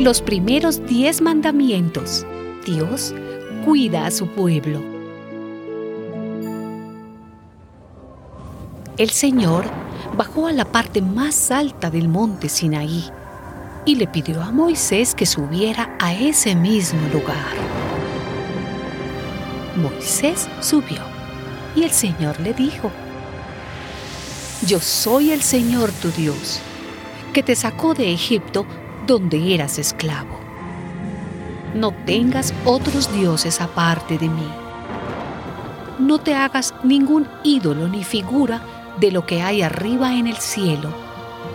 Los primeros diez mandamientos. Dios cuida a su pueblo. El Señor bajó a la parte más alta del monte Sinaí y le pidió a Moisés que subiera a ese mismo lugar. Moisés subió y el Señor le dijo, Yo soy el Señor tu Dios, que te sacó de Egipto donde eras esclavo. No tengas otros dioses aparte de mí. No te hagas ningún ídolo ni figura de lo que hay arriba en el cielo,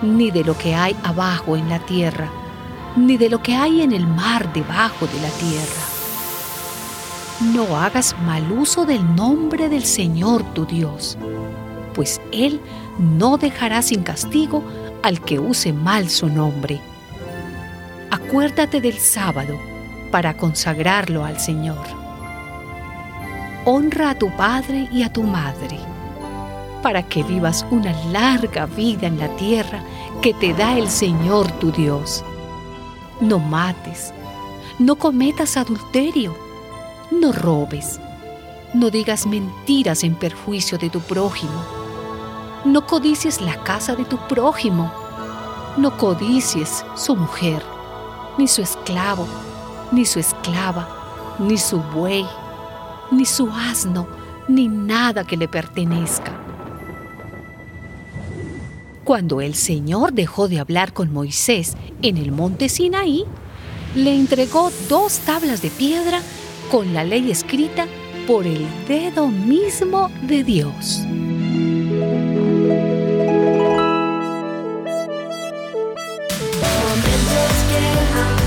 ni de lo que hay abajo en la tierra, ni de lo que hay en el mar debajo de la tierra. No hagas mal uso del nombre del Señor tu Dios, pues Él no dejará sin castigo al que use mal su nombre acuérdate del sábado para consagrarlo al Señor. Honra a tu padre y a tu madre, para que vivas una larga vida en la tierra que te da el Señor tu Dios. No mates, no cometas adulterio, no robes, no digas mentiras en perjuicio de tu prójimo, no codicies la casa de tu prójimo, no codicies su mujer ni su esclavo, ni su esclava, ni su buey, ni su asno, ni nada que le pertenezca. Cuando el Señor dejó de hablar con Moisés en el monte Sinaí, le entregó dos tablas de piedra con la ley escrita por el dedo mismo de Dios. Thank you.